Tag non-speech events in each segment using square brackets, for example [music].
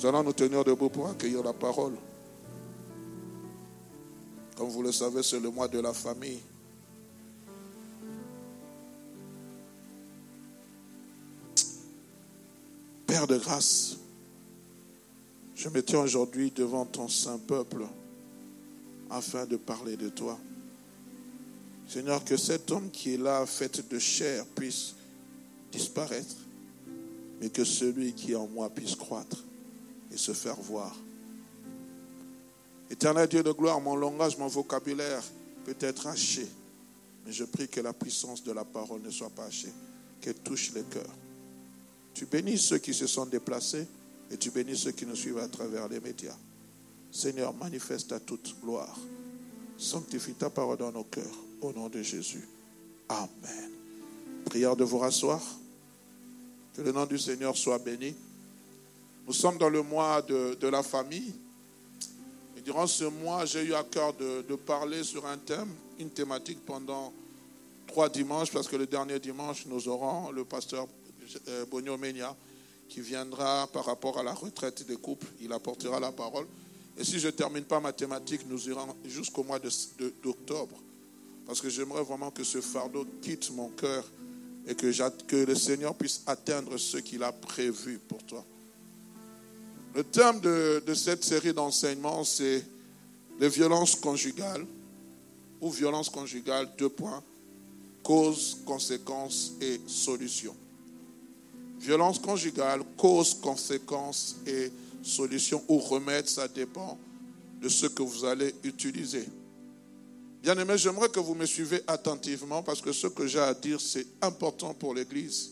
Nous allons nous tenir debout pour accueillir la parole. Comme vous le savez, c'est le mois de la famille. Père de grâce, je me tiens aujourd'hui devant ton saint peuple afin de parler de toi. Seigneur, que cet homme qui est là, fait de chair, puisse disparaître, mais que celui qui est en moi puisse croître et se faire voir. Éternel Dieu de gloire, mon langage, mon vocabulaire peut être haché, mais je prie que la puissance de la parole ne soit pas hachée, qu'elle touche les cœurs. Tu bénis ceux qui se sont déplacés et tu bénis ceux qui nous suivent à travers les médias. Seigneur, manifeste à toute gloire. Sanctifie ta parole dans nos cœurs. Au nom de Jésus. Amen. Prière de vous rasseoir. Que le nom du Seigneur soit béni. Nous sommes dans le mois de, la famille. Et durant ce mois, j'ai eu à cœur de, parler sur un thème, une thématique pendant trois dimanches, parce que le dernier dimanche, nous aurons le pasteur euh, Bonio Menia qui viendra par rapport à la retraite des couples. Il apportera la parole. Et si je ne termine pas ma thématique, nous irons jusqu'au mois d'octobre. Parce que j'aimerais vraiment que ce fardeau quitte mon cœur et que, que le Seigneur puisse atteindre ce qu'il a prévu pour toi. Le thème de, cette série d'enseignements, c'est les violences conjugales ou violences conjugales, deux points, cause, conséquences et solutions. Violence conjugale, cause, conséquences et solutions ou remèdes, ça dépend de ce que vous allez utiliser. Bien aimé, j'aimerais que vous me suivez attentivement parce que ce que j'ai à dire, c'est important pour l'Église.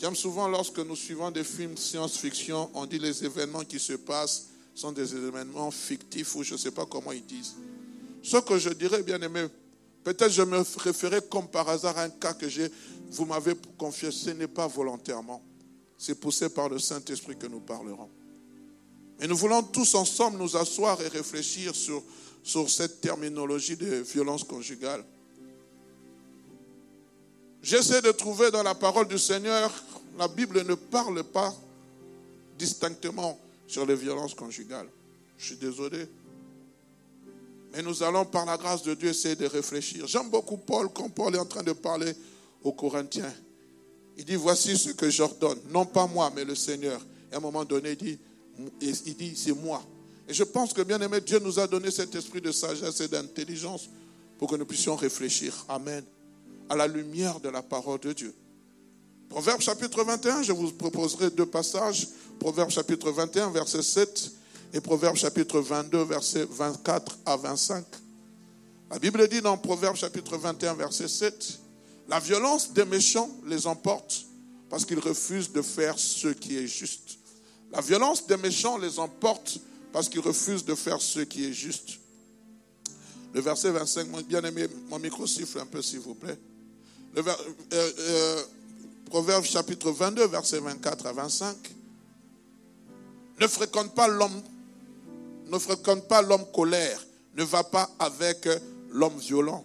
J'aime souvent lorsque nous suivons des films science-fiction, on dit les événements qui se passent sont des événements fictifs ou je ne sais pas comment ils disent. Ce que je dirais, bien aimé, peut-être je me référais comme par hasard à un cas que j'ai vous m'avez confié, ce n'est pas volontairement. C'est poussé par le Saint-Esprit que nous parlerons. Mais nous voulons tous ensemble nous asseoir et réfléchir sur, sur cette terminologie de violence conjugale. J'essaie de trouver dans la parole du Seigneur, la Bible ne parle pas distinctement sur les violences conjugales. Je suis désolé. Mais nous allons, par la grâce de Dieu, essayer de réfléchir. J'aime beaucoup Paul quand Paul est en train de parler aux Corinthiens. Il dit, voici ce que j'ordonne, non pas moi, mais le Seigneur. Et à un moment donné, il dit, dit c'est moi. Et je pense que, bien aimé, Dieu nous a donné cet esprit de sagesse et d'intelligence pour que nous puissions réfléchir. Amen. À la lumière de la parole de Dieu. Proverbe chapitre 21, je vous proposerai deux passages. Proverbe chapitre 21, verset 7 et Proverbe chapitre 22, verset 24 à 25. La Bible dit dans Proverbe chapitre 21, verset 7, la violence des méchants les emporte parce qu'ils refusent de faire ce qui est juste. La violence des méchants les emporte parce qu'ils refusent de faire ce qui est juste. Le verset 25, bien aimé, mon micro siffle un peu s'il vous plaît. Le euh, euh, Proverbe chapitre 22, verset 24 à 25. Ne fréquente pas l'homme, ne fréquente pas l'homme colère, ne va pas avec l'homme violent.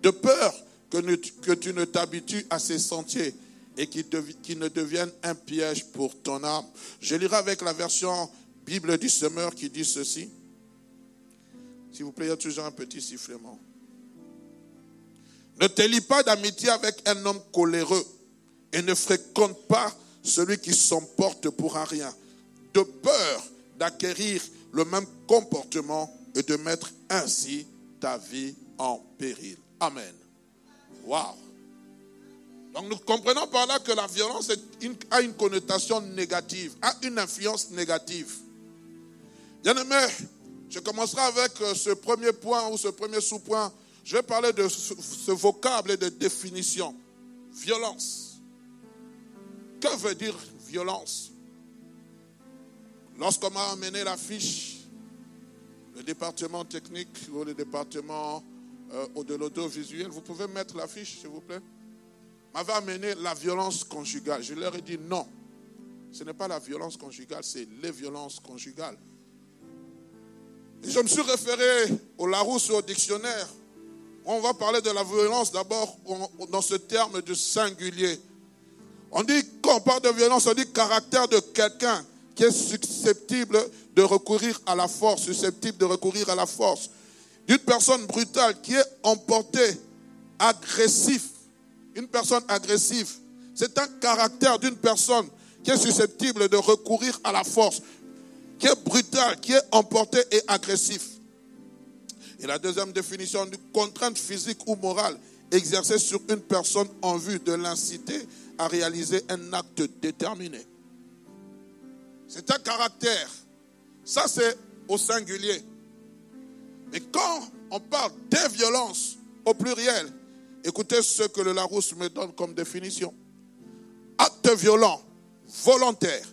De peur que, tu ne t'habitues à ces sentiers et qui, ne deviennent un piège pour ton âme. Je lirai avec la version Bible du semeur qui dit ceci. S'il vous plaît, il y a toujours un petit sifflement. Ne te lie pas d'amitié avec un homme coléreux et ne fréquente pas celui qui s'emporte pour rien, de peur d'acquérir le même comportement et de mettre ainsi ta vie en péril. Amen. Waouh! Donc nous comprenons par là que la violence a une connotation négative, a une influence négative. Bien aimé, je commencerai avec euh, ce premier point ou ce premier sous-point. Je vais parler de ce vocable et de définition. Violence. Que veut dire violence? Lorsqu'on m'a amené la fiche, le département technique ou le département euh, de l'audiovisuel, vous pouvez mettre la fiche, s'il vous plaît? M'avait amené la violence conjugale. Je leur ai dit non. Ce n'est pas la violence conjugale, c'est les violences conjugales. Et je me suis référé au Larousse au dictionnaire. On va parler de la violence d'abord dans ce terme de singulier. On dit, on parle de violence, on dit caractère de quelqu'un qui est susceptible de recourir à la force, susceptible de recourir à la force. D'une personne brutale qui est emportée, agressif. Une personne agressive. C'est un caractère d'une personne qui est susceptible de recourir à la force, qui est brutale, qui est emportée et agressif. Et la deuxième définition, une contrainte physique ou morale exercée sur une personne en vue de l'inciter à réaliser un acte déterminé. C'est un caractère. Ça, c'est au singulier. Mais quand on parle des violences au pluriel, écoutez ce que le Larousse me donne comme définition. Acte violent, volontaire,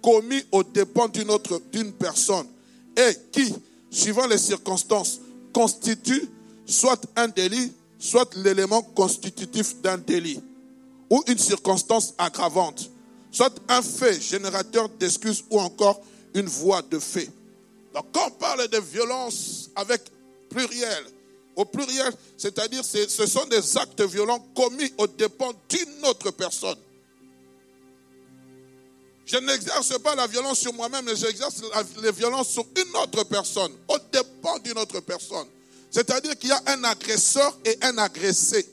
commis au dépens d'une autre, d'une personne, et qui, suivant les circonstances, constitue soit un délit, soit l'élément constitutif d'un délit, ou une circonstance aggravante, soit un fait générateur d'excuses ou encore une voie de fait. Donc quand on parle de violence avec pluriel, au pluriel, c'est-à-dire ce sont des actes violents commis au dépens d'une autre personne. Je n'exerce pas la violence sur moi-même, mais j'exerce la violence sur une autre personne, au dépend d'une autre personne. C'est-à-dire qu'il y a un agresseur et un agressé.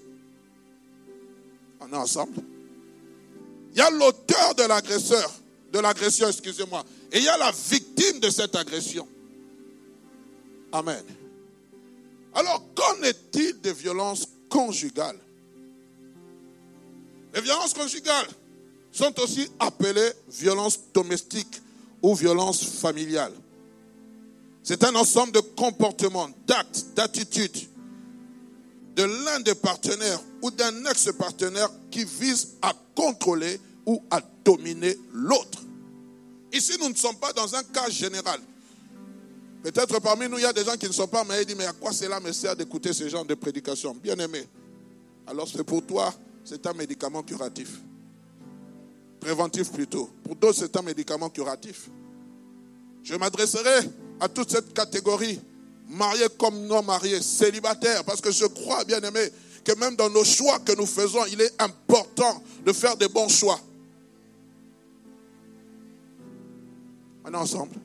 On est ensemble Il y a l'auteur de l'agresseur, de l'agression, excusez-moi, et il y a la victime de cette agression. Amen. Alors, qu'en est-il des violences conjugales? Les violences conjugales, sont aussi appelées violences domestiques ou violences familiales. C'est un ensemble de comportements, d'actes, d'attitudes de l'un des partenaires ou d'un ex-partenaire qui vise à contrôler ou à dominer l'autre. Ici, nous ne sommes pas dans un cas général. Peut-être parmi nous, il y a des gens qui ne sont pas mais ils disent, mais à quoi cela me sert d'écouter ce genre de prédication? Bien aimé. Alors c'est pour toi, c'est un médicament curatif. Préventif plutôt. Pour d'autres, c'est un médicament curatif. Je m'adresserai à toute cette catégorie, mariés comme non mariés, célibataires, parce que je crois, bien aimé, que même dans nos choix que nous faisons, il est important de faire des bons choix. On est ensemble.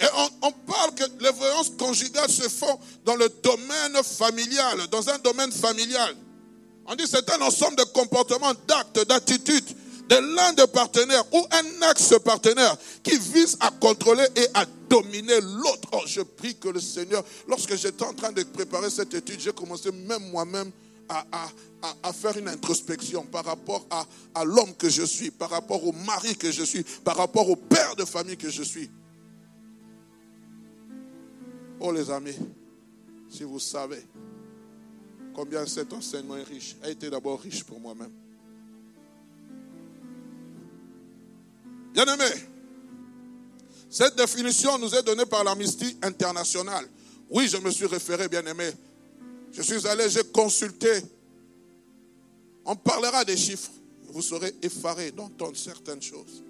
Et on, parle que les violences conjugales se font dans le domaine familial, dans un domaine familial. On dit c'est un ensemble de comportements, d'actes, d'attitudes de l'un des partenaires ou un ex-partenaire qui vise à contrôler et à dominer l'autre. Oh, je prie que le Seigneur, lorsque j'étais en train de préparer cette étude, j'ai commencé même moi-même à, faire une introspection par rapport à l'homme que je suis, par rapport au mari que je suis, par rapport au père de famille que je suis. Oh les amis, si vous savez, combien cet enseignement est riche, a été d'abord riche pour moi-même. Bien aimé, cette définition nous est donnée par l'Amnesty internationale. Oui, je me suis référé, bien aimé. Je suis allé, j'ai consulté. On parlera des chiffres. Vous serez effaré d'entendre certaines choses.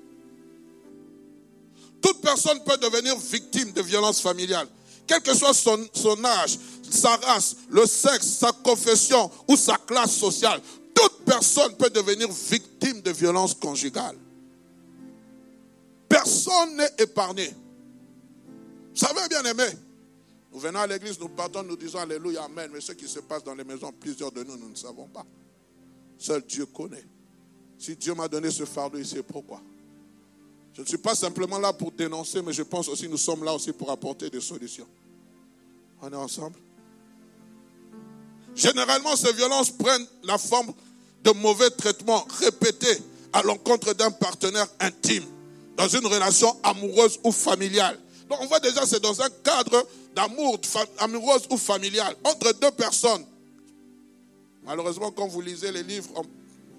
Toute personne peut devenir victime de violences familiales quel que soit son, son âge, sa race, le sexe, sa confession ou sa classe sociale, toute personne peut devenir victime de violences conjugales. Personne n'est épargné. Vous savez, bien aimé, nous venons à l'église, nous partons, nous disons Alléluia, Amen. Mais ce qui se passe dans les maisons, plusieurs de nous, nous ne savons pas. Seul Dieu connaît. Si Dieu m'a donné ce fardeau, il sait pourquoi. Je ne suis pas simplement là pour dénoncer, mais je pense aussi nous sommes là aussi pour apporter des solutions. On est ensemble Généralement, ces violences prennent la forme de mauvais traitements répétés à l'encontre d'un partenaire intime, dans une relation amoureuse ou familiale. Donc on voit déjà, c'est dans un cadre d'amour, amoureuse ou familiale, entre deux personnes. Malheureusement, quand vous lisez les livres,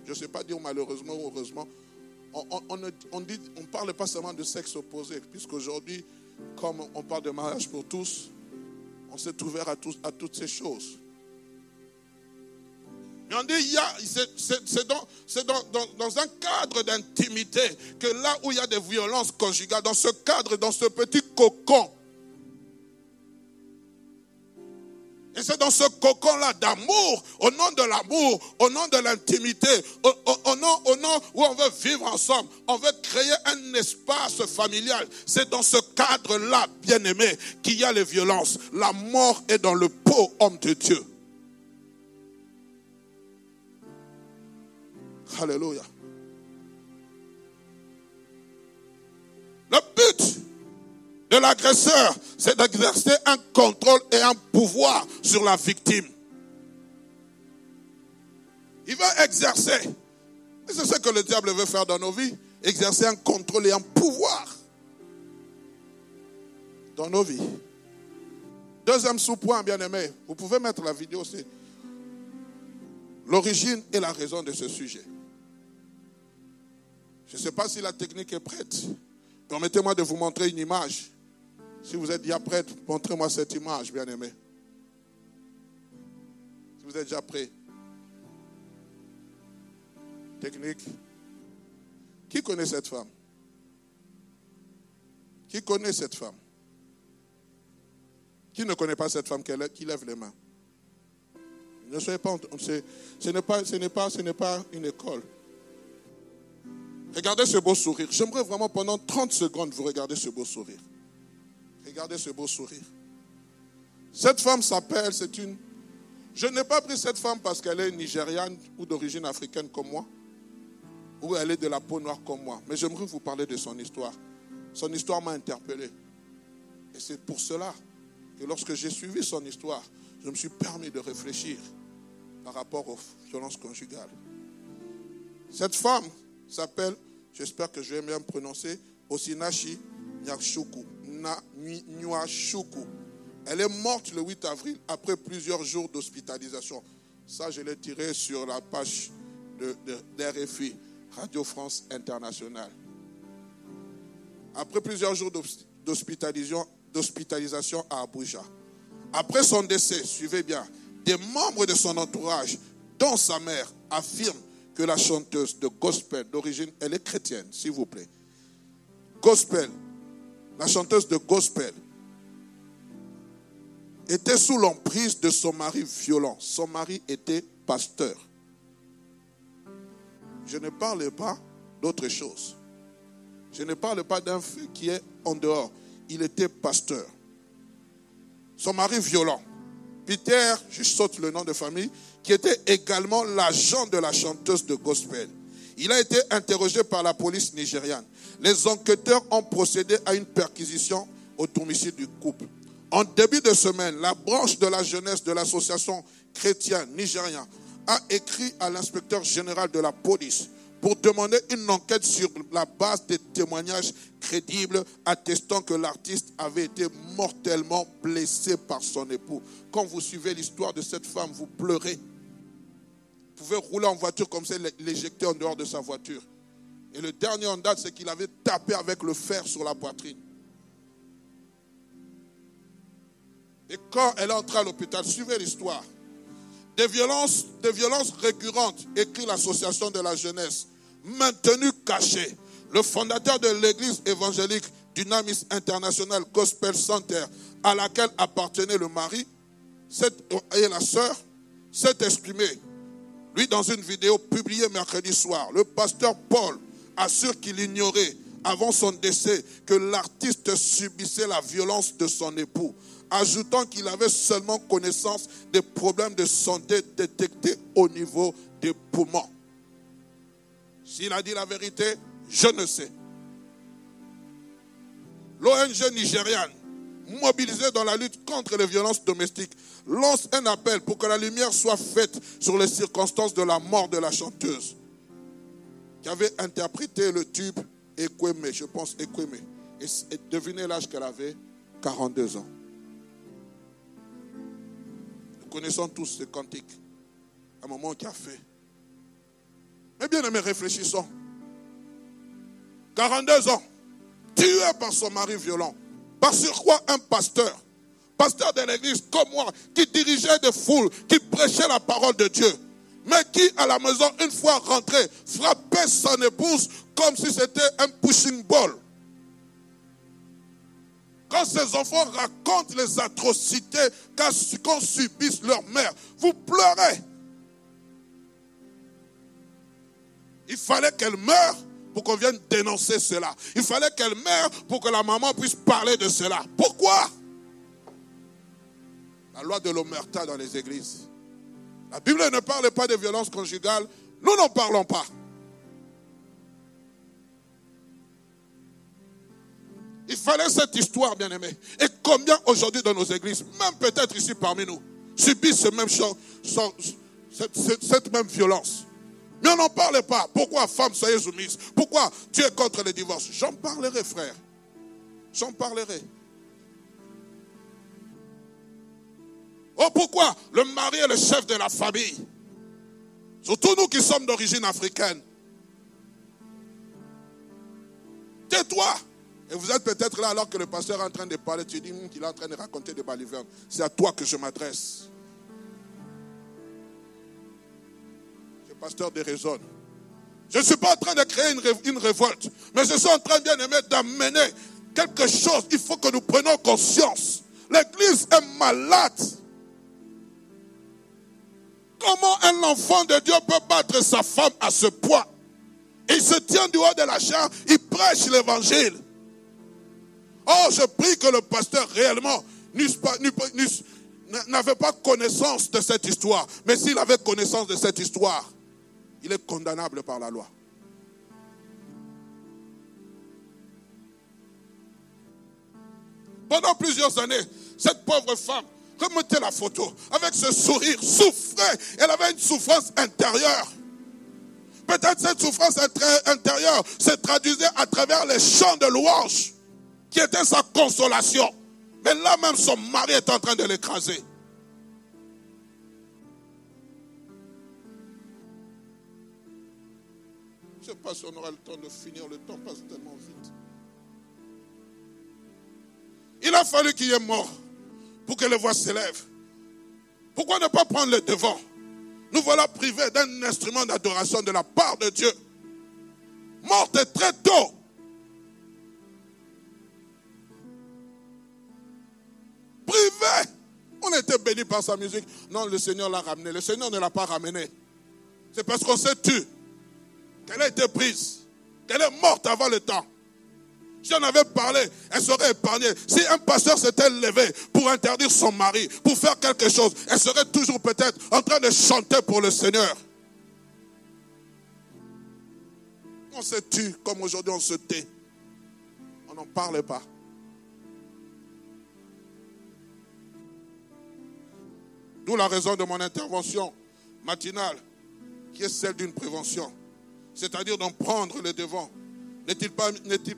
je ne sais pas dire malheureusement ou heureusement, on ne on parle pas seulement de sexe opposé, puisqu'aujourd'hui, comme on parle de mariage pour tous, on s'est ouvert tous, à toutes ces choses. Mais on dit, c'est dans, dans, dans, un cadre d'intimité que là où il y a des violences conjugales, dans ce cadre, dans ce petit cocon, Et c'est dans ce cocon-là d'amour, au nom de l'amour, au nom de l'intimité, au, nom, au nom où on veut vivre ensemble, on veut créer un espace familial. C'est dans ce cadre-là, bien-aimé, qu'il y a les violences. La mort est dans le pot, homme de Dieu. Alléluia. Le but de l'agresseur, c'est d'exercer un contrôle et un pouvoir sur la victime. Il va exercer. Et c'est ce que le diable veut faire dans nos vies. Exercer un contrôle et un pouvoir dans nos vies. Deuxième sous-point, bien aimé. Vous pouvez mettre la vidéo aussi. L'origine et la raison de ce sujet. Je ne sais pas si la technique est prête. Permettez-moi de vous montrer une image. Si vous êtes déjà prêt, montrez-moi cette image, bien-aimé. Si vous êtes déjà prêt. Technique. Qui connaît cette femme? Qui connaît cette femme? Qui ne connaît pas cette femme qui lève les mains? Ne soyez pas. Ce n'est pas, ce pas, ce n'est pas une école. Regardez ce beau sourire. J'aimerais vraiment pendant 30 secondes vous regarder ce beau sourire. Regardez ce beau sourire. Cette femme s'appelle, c'est une... Je n'ai pas pris cette femme parce qu'elle est nigériane ou d'origine africaine comme moi, ou elle est de la peau noire comme moi, mais j'aimerais vous parler de son histoire. Son histoire m'a interpellé. Et c'est pour cela que lorsque j'ai suivi son histoire, je me suis permis de réfléchir par rapport aux violences conjugales. Cette femme s'appelle, j'espère que je vais bien prononcer, Osinashi Nyakshuku. Elle est morte le 8 avril après plusieurs jours d'hospitalisation. Ça, je l'ai tiré sur la page de, d'RFI, Radio France Internationale. Après plusieurs jours d'hospitalisation à Abuja. Après son décès, suivez bien, des membres de son entourage, dont sa mère, affirment que la chanteuse de gospel d'origine, elle est chrétienne, s'il vous plaît. Gospel la chanteuse de gospel, était sous l'emprise de son mari violent. Son mari était pasteur. Je ne parle pas d'autre chose. Je ne parle pas d'un fait qui est en dehors. Il était pasteur. Son mari violent. Peter, je saute le nom de famille, qui était également l'agent de la chanteuse de gospel. Il a été interrogé par la police nigériane. Les enquêteurs ont procédé à une perquisition au domicile du couple. En début de semaine, la branche de la jeunesse de l'association chrétienne nigérienne a écrit à l'inspecteur général de la police pour demander une enquête sur la base des témoignages crédibles attestant que l'artiste avait été mortellement blessé par son époux. Quand vous suivez l'histoire de cette femme, vous pleurez pouvait rouler en voiture comme ça, l'éjecter en dehors de sa voiture. Et le dernier en date, c'est qu'il avait tapé avec le fer sur la poitrine. Et quand elle est entrée à l'hôpital, suivez l'histoire. Des violences, des violences récurrentes, écrit l'association de la jeunesse, maintenues cachées. Le fondateur de l'église évangélique Dynamis International Gospel Center, à laquelle appartenait le mari et la sœur, s'est exprimé lui, dans une vidéo publiée mercredi soir, le pasteur Paul assure qu'il ignorait avant son décès que l'artiste subissait la violence de son époux, ajoutant qu'il avait seulement connaissance des problèmes de santé détectés au niveau des poumons. S'il a dit la vérité, je ne sais. L'ONG nigériane mobilisés dans la lutte contre les violences domestiques, lance un appel pour que la lumière soit faite sur les circonstances de la mort de la chanteuse, qui avait interprété le tube Ekweme, je pense Ekweme. Et, devinez l'âge qu'elle avait 42 ans. Nous connaissons tous ce cantique, un moment qui a fait. Mais bien aimés, réfléchissons. 42 ans, tué par son mari violent. Par sur quoi un pasteur, pasteur de l'église comme moi, qui dirigeait des foules, qui prêchait la parole de Dieu, mais qui à la maison, une fois rentré, frappait son épouse comme si c'était un pushing ball. Quand ces enfants racontent les atrocités qu'ont subissent leur mère, vous pleurez. Il fallait qu'elle meure pour qu'on vienne dénoncer cela. Il fallait qu'elle meure pour que la maman puisse parler de cela. Pourquoi? La loi de l'omerta dans les églises. La Bible ne parle pas de violence conjugale. Nous n'en parlons pas. Il fallait cette histoire, bien aimé. Et combien aujourd'hui dans nos églises, même peut-être ici parmi nous, subissent ce même cette, cette même violence. Mais on n'en parle pas. Pourquoi, femme, soyez soumise? Pourquoi tu es contre les divorces? J'en parlerai, frère. J'en parlerai. Oh, pourquoi le mari est le chef de la famille? Surtout nous qui sommes d'origine africaine. Tais-toi. Et vous êtes peut-être là alors que le pasteur est en train de parler. Tu dis qu'il est en train de raconter des balivernes. C'est à toi que je m'adresse. Le pasteur déraisonne. Je ne suis pas en train de créer une, une révolte, mais je suis en train, bien aimé, d'amener quelque chose. Il faut que nous prenions conscience. L'église est malade. Comment un enfant de Dieu peut battre sa femme à ce point Il se tient du haut de la chair, il prêche l'évangile. Oh, je prie que le pasteur réellement n'avait pas connaissance de cette histoire. Mais s'il avait connaissance de cette histoire, il est condamnable par la loi. Pendant plusieurs années, cette pauvre femme, remettez la photo, avec ce sourire, souffrait. Elle avait une souffrance intérieure. Peut-être cette souffrance intérieure se traduisait à travers les chants de louange qui était sa consolation. Mais là même, son mari est en train de l'écraser. Je ne sais pas si on aura le temps de finir, le temps passe tellement vite. Il a fallu qu'il y ait mort pour que les voix s'élèvent. Pourquoi ne pas prendre le devant? Nous voilà privés d'un instrument d'adoration de la part de Dieu. Morte très tôt. privé. On était béni par sa musique. Non, le Seigneur l'a ramené. Le Seigneur ne l'a pas ramené. C'est parce qu'on s'est tu qu'elle a été prise, qu'elle est morte avant le temps. Si on avait parlé, elle serait épargnée. Si un pasteur s'était levé pour interdire son mari, pour faire quelque chose, elle serait toujours peut-être en train de chanter pour le Seigneur. On se tue comme aujourd'hui on se tait? On n'en parle pas. D'où la raison de mon intervention matinale, qui est celle d'une prévention, c'est-à-dire d'en prendre le devant. N'est-il pas,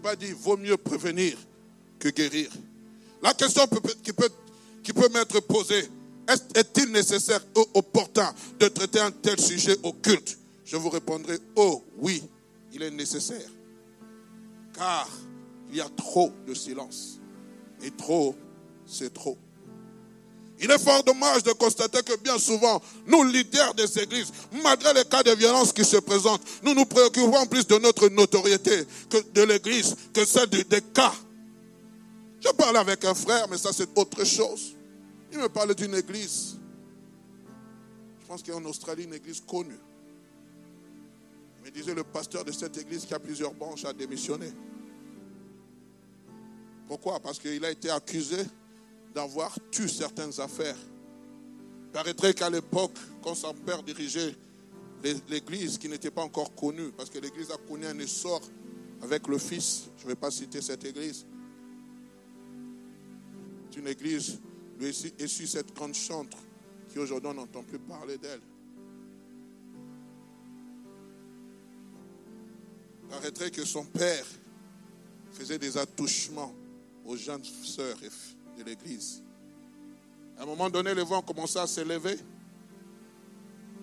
pas dit, vaut mieux prévenir que guérir? La question qui peut, qui peut m'être posée, est-il nécessaire ou opportun de traiter un tel sujet occulte Je vous répondrai, oh oui, il est nécessaire. Car il y a trop de silence. Et trop, c'est trop. Il est fort dommage de constater que bien souvent, nous, leaders des églises, malgré les cas de violence qui se présentent, nous nous préoccupons plus de notre notoriété que de l'église, que celle des cas. Je parlais avec un frère, mais ça c'est autre chose. Il me parlait d'une église. Je pense qu'il y a en Australie une église connue. Il me disait le pasteur de cette église qui a plusieurs branches a démissionné. Pourquoi? Parce qu'il a été accusé d'avoir tué certaines affaires. Il paraîtrait qu'à l'époque, quand son père dirigeait l'église qui n'était pas encore connue, parce que l'église a connu un essor avec le fils, je ne vais pas citer cette église. C'est une église, lui su cette grande chantre, qui aujourd'hui on n'entend plus parler d'elle. Paraîtrait que son père faisait des attouchements aux jeunes sœurs et l'église. À un moment donné, les vents ont commencé à s'élever.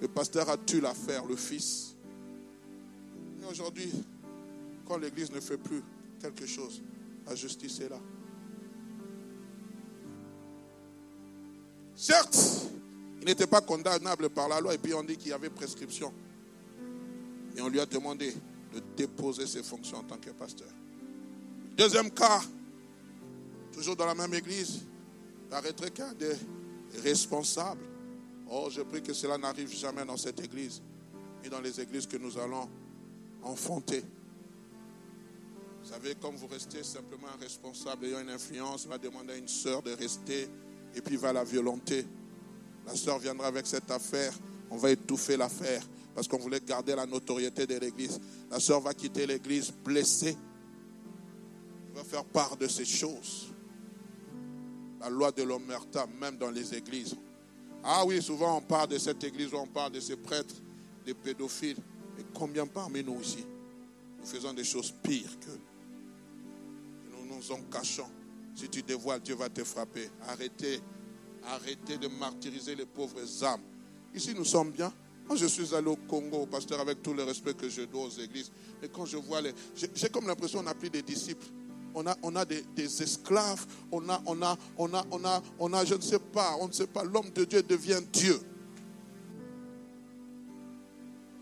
Le pasteur a tué l'affaire, le fils. Et aujourd'hui, quand l'Église ne fait plus quelque chose, la justice est là. Certes, il n'était pas condamnable par la loi et puis on dit qu'il y avait prescription. Et on lui a demandé de déposer ses fonctions en tant que pasteur. Deuxième cas, toujours dans la même église, paraîtrait qu'un des responsables. Oh, je prie que cela n'arrive jamais dans cette église et dans les églises que nous allons enfanter. Vous savez, comme vous restez simplement un responsable ayant une influence, va demander à une sœur de rester et puis va la violenter. La sœur viendra avec cette affaire, on va étouffer l'affaire parce qu'on voulait garder la notoriété de l'église. La sœur va quitter l'église blessée. Va faire part de ces choses. La loi de l'omerta, même dans les églises. Ah oui, souvent on parle de cette église, on parle de ces prêtres, des pédophiles. Et combien parmi nous ici, nous faisons des choses pires que nous nous en cachons? Si tu dévoiles, Dieu va te frapper. Arrêtez, arrêtez de martyriser les pauvres âmes. Ici, nous sommes bien. Moi, je suis allé au Congo, pasteur, avec tout le respect que je dois aux églises. Et quand je vois les. J'ai comme l'impression qu'on n'a plus des disciples. On a, on a des, esclaves. On a, on a, on a, on a, on a, je ne sais pas, on ne sait pas. L'homme de Dieu devient Dieu.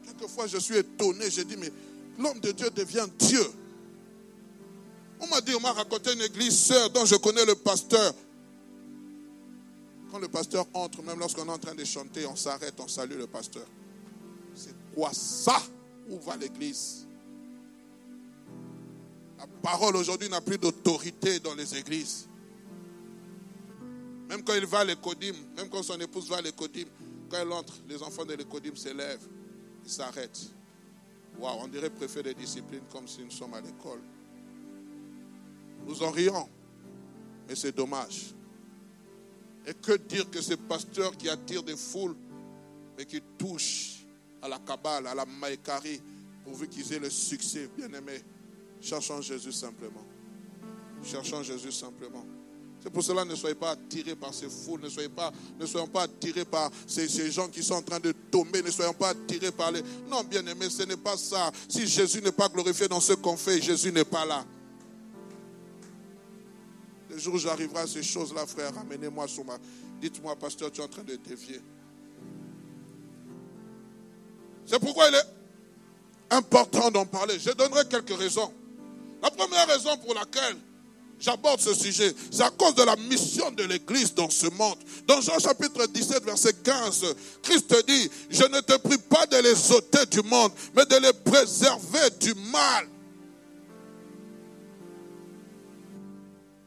Quelquefois, je suis étonné. Je dis, mais l'homme de Dieu devient Dieu. On m'a dit, on m'a raconté une église sœur dont je connais le pasteur. Quand le pasteur entre, même lorsqu'on est en train de chanter, on s'arrête, on salue le pasteur. C'est quoi ça? Où va l'église? La parole aujourd'hui n'a plus d'autorité dans les églises. Même quand il va à l'écodim, même quand son épouse va à l'écodim, quand elle entre, les enfants de l'écodim s'élèvent, ils s'arrêtent. Waouh, on dirait préfet des disciplines comme si nous sommes à l'école. Nous en rions, mais c'est dommage. Et que dire que ces pasteurs qui attirent des foules, mais qui touchent à la cabale, à la maïkari, pourvu qu'ils aient le succès, bien aimé. Cherchons Jésus simplement. Cherchons Jésus simplement. C'est pour cela ne soyez pas attirés par ces foules, ne soyez pas, ne soyons pas attirés par ces, gens qui sont en train de tomber, ne soyons pas attirés par les. Non, bien aimé, ce n'est pas ça. Si Jésus n'est pas glorifié dans ce qu'on fait, Jésus n'est pas là. Le jour où j'arriverai à ces choses-là, frère, amenez-moi sur ma. Dites-moi, pasteur, tu es en train de dévier. C'est pourquoi il est important d'en parler. Je donnerai quelques raisons. La première raison pour laquelle j'aborde ce sujet, c'est à cause de la mission de l'Église dans ce monde. Dans Jean chapitre 17, verset 15, Christ dit, je ne te prie pas de les ôter du monde, mais de les préserver du mal.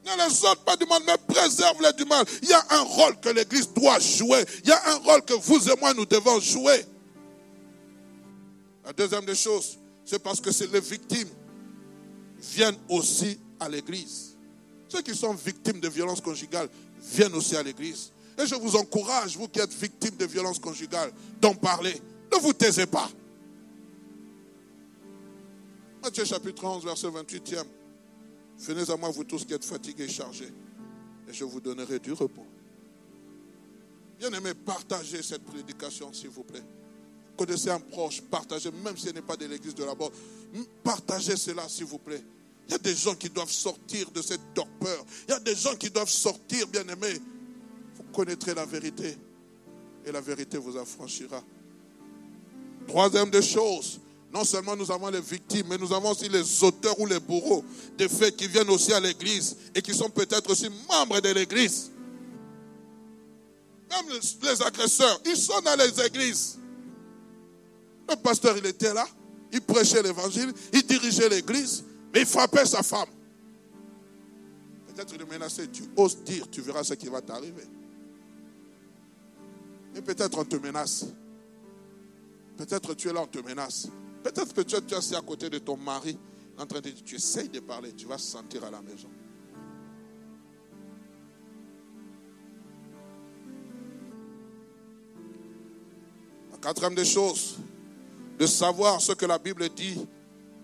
Ne les ôte pas du mal, mais préserve-les du mal. Il y a un rôle que l'Église doit jouer. Il y a un rôle que vous et moi, nous devons jouer. La deuxième des choses, c'est parce que les victimes viennent aussi à l'Église. Ceux qui sont victimes de violences conjugales viennent aussi à l'Église. Et je vous encourage, vous qui êtes victimes de violences conjugales, d'en parler. Ne vous taisez pas. Matthieu chapitre 11, verset 28e. Venez à moi, vous tous qui êtes fatigués et chargés, et je vous donnerai du repos. Bien aimé, partagez cette prédication, s'il vous plaît. Connaissez un proche, partagez, même si ce n'est pas de l'église de la bord, partagez cela, s'il vous plaît. Il y a des gens qui doivent sortir de cette torpeur. Il y a des gens qui doivent sortir, bien aimé. Vous connaîtrez la vérité, et la vérité vous affranchira. Troisième des choses, non seulement nous avons les victimes, mais nous avons aussi les auteurs ou les bourreaux des faits qui viennent aussi à l'église et qui sont peut-être aussi membres de l'église. Même les agresseurs, ils sont dans les églises. Le pasteur, il était là, il prêchait l'évangile, il dirigeait l'église, mais il frappait sa femme. Peut-être il menaçait, tu oses dire, tu verras ce qui va t'arriver. Et peut-être on te menace. Peut-être tu es là, on te menace. Peut-être que tu es assis à côté de ton mari, en train de dire, tu essayes de parler, tu vas se sentir à la maison. La quatrième des choses, de savoir ce que la Bible dit